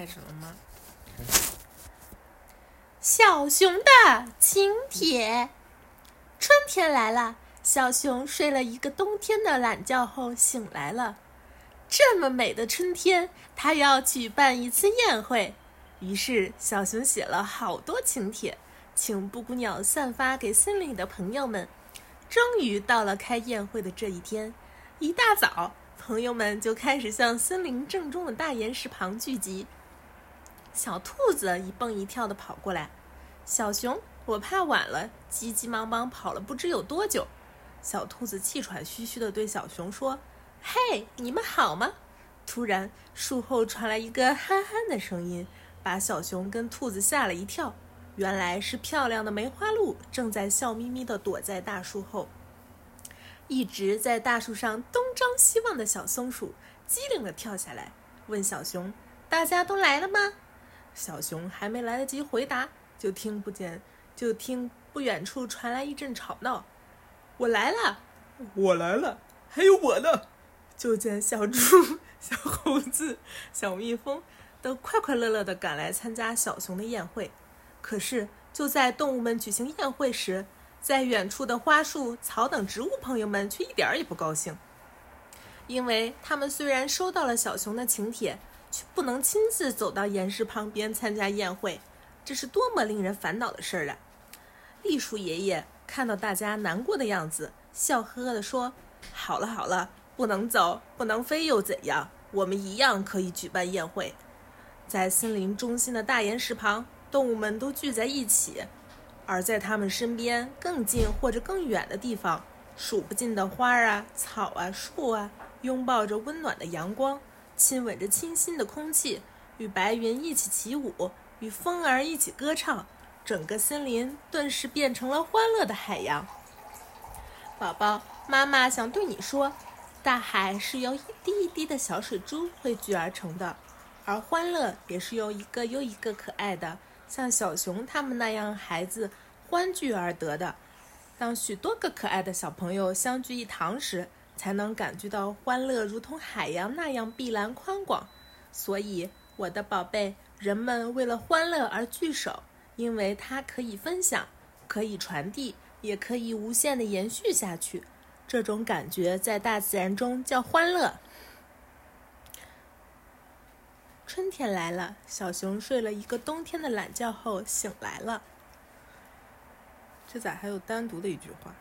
开始了吗？小熊的请帖。春天来了，小熊睡了一个冬天的懒觉后醒来了。这么美的春天，它要举办一次宴会。于是，小熊写了好多请帖，请布谷鸟散发给森林里的朋友们。终于到了开宴会的这一天，一大早。朋友们就开始向森林正中的大岩石旁聚集。小兔子一蹦一跳的跑过来，小熊，我怕晚了，急急忙忙跑了不知有多久。小兔子气喘吁吁的对小熊说：“嘿，你们好吗？”突然，树后传来一个憨憨的声音，把小熊跟兔子吓了一跳。原来是漂亮的梅花鹿正在笑眯眯的躲在大树后。一直在大树上东张西望的小松鼠机灵地跳下来，问小熊：“大家都来了吗？”小熊还没来得及回答，就听不见，就听不远处传来一阵吵闹：“我来了，我来了，还有我呢！”就见小猪、小猴子、小蜜蜂都快快乐乐地赶来参加小熊的宴会。可是就在动物们举行宴会时，在远处的花树、草等植物朋友们却一点儿也不高兴，因为他们虽然收到了小熊的请帖，却不能亲自走到岩石旁边参加宴会，这是多么令人烦恼的事儿啊！栗树爷爷看到大家难过的样子，笑呵呵地说：“好了好了，不能走，不能飞又怎样？我们一样可以举办宴会。”在森林中心的大岩石旁，动物们都聚在一起。而在他们身边更近或者更远的地方，数不尽的花儿啊、草啊、树啊，拥抱着温暖的阳光，亲吻着清新的空气，与白云一起起舞，与风儿一起歌唱，整个森林顿时变成了欢乐的海洋。宝宝，妈妈想对你说，大海是由一滴一滴的小水珠汇聚而成的，而欢乐也是由一个又一个可爱的。像小熊他们那样孩子欢聚而得的，当许多个可爱的小朋友相聚一堂时，才能感觉到欢乐如同海洋那样碧蓝宽广。所以，我的宝贝，人们为了欢乐而聚首，因为它可以分享，可以传递，也可以无限的延续下去。这种感觉在大自然中叫欢乐。春天来了，小熊睡了一个冬天的懒觉后醒来了。这咋还有单独的一句话？